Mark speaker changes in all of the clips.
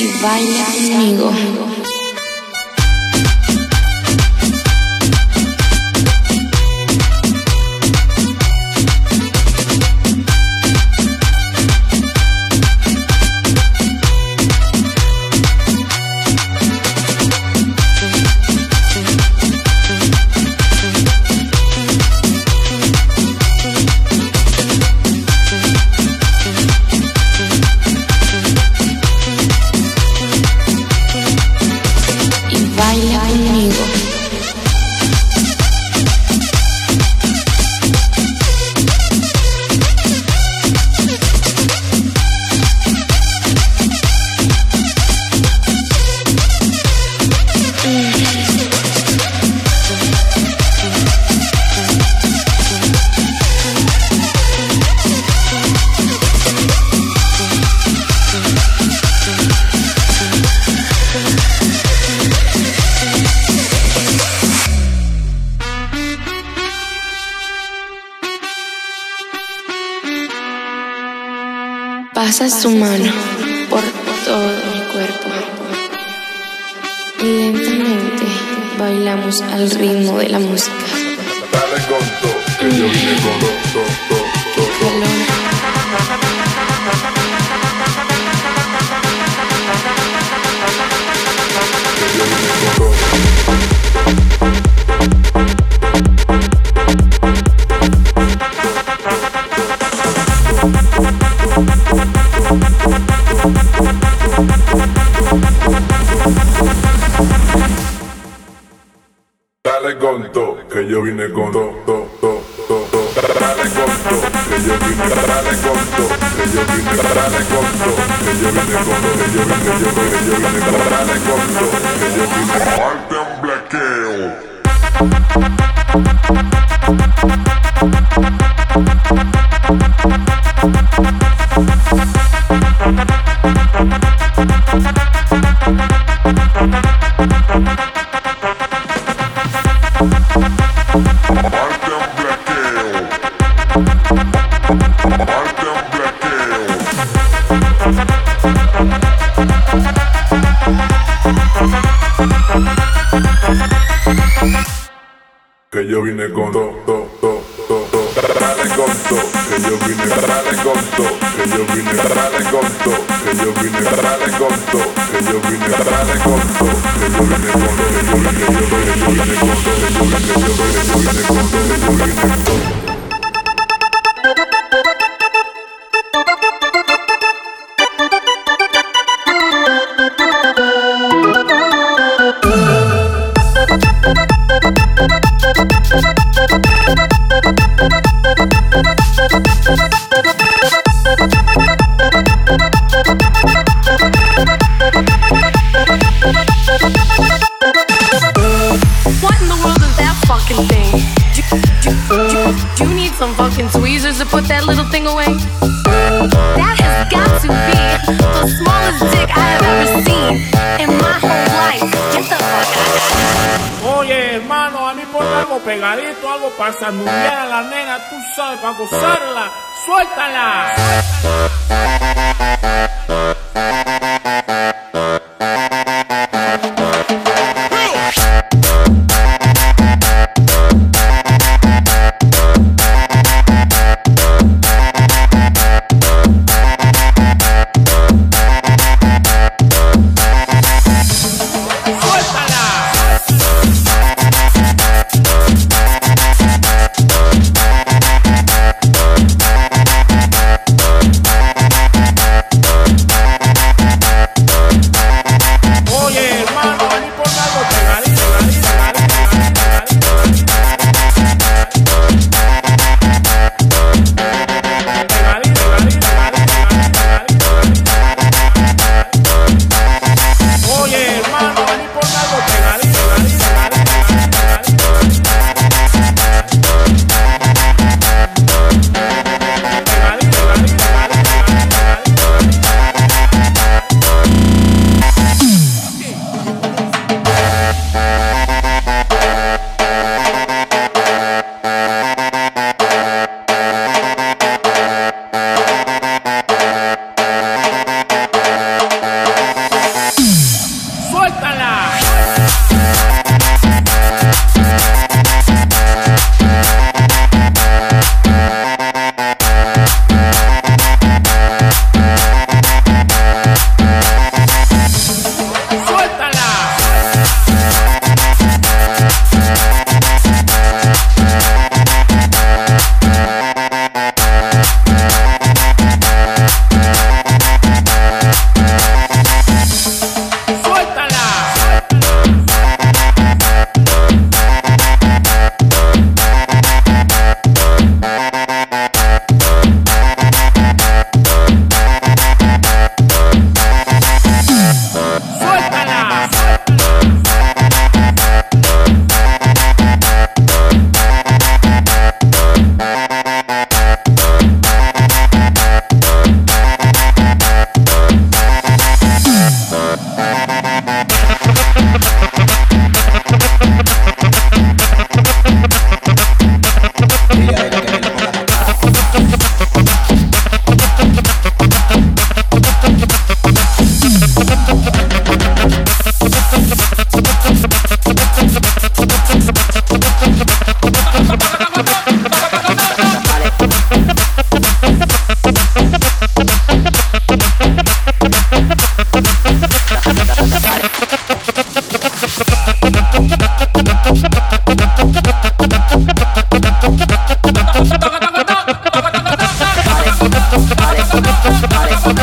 Speaker 1: y baila conmigo. Pasas tu mano por todo mi cuerpo y lentamente bailamos al ritmo de la música.
Speaker 2: Dale con todo, que yo Dale con que yo vine con todo, todo, todo, todo. Dale con todo, que yo vine, dale con todo, que yo vine, dale con todo, que yo vine con todo, que yo vine, yo vine, yo vine, con todo, que yo vine. Arte en blaqueo. Yo vine con todo, todo, todo, todo, todo. Dale con todo, que yo vine, dale con todo, que yo vine, dale con todo, que yo vine, dale con todo, que yo vine, dale con todo, que yo vine con todo, que yo vine, yo vine, yo vine con todo, que yo vine, yo vine, yo vine con todo, que yo vine con todo.
Speaker 3: Algo pegadito, algo para sanudear a la nena, tú sabes, para gozarla. ¡Suéltala!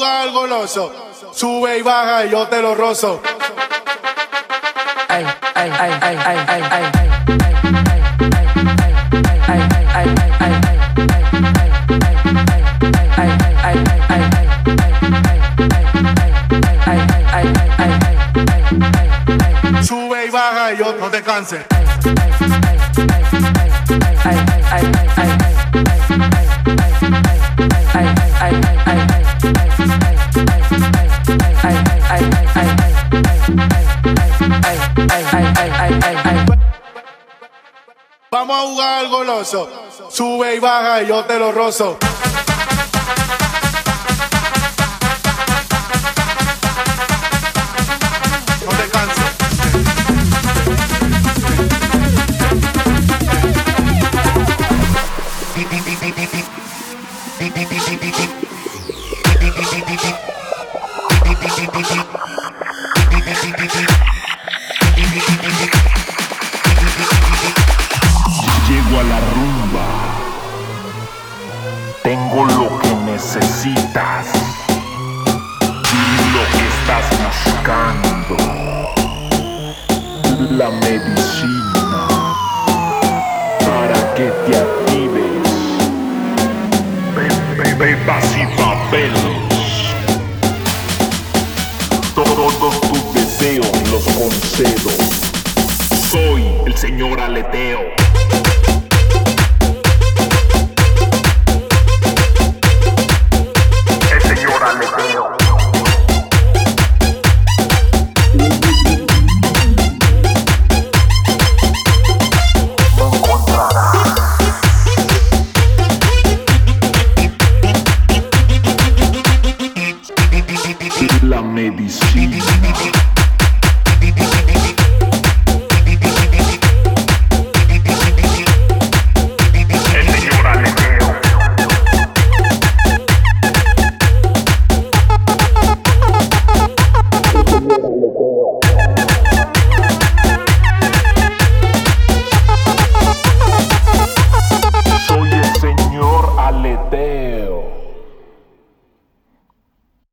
Speaker 4: Jugar goloso. Sube y baja y yo te lo rozo. Sube y baja y yo no te canses. Vamos a jugar al goloso. Sube y baja y yo te lo rozo.
Speaker 5: Tengo lo que necesitas. Lo que estás buscando. La medicina. Para que te actives. Be- Bebas y papeles. Todos tus deseos los concedo. Soy el señor aleteo.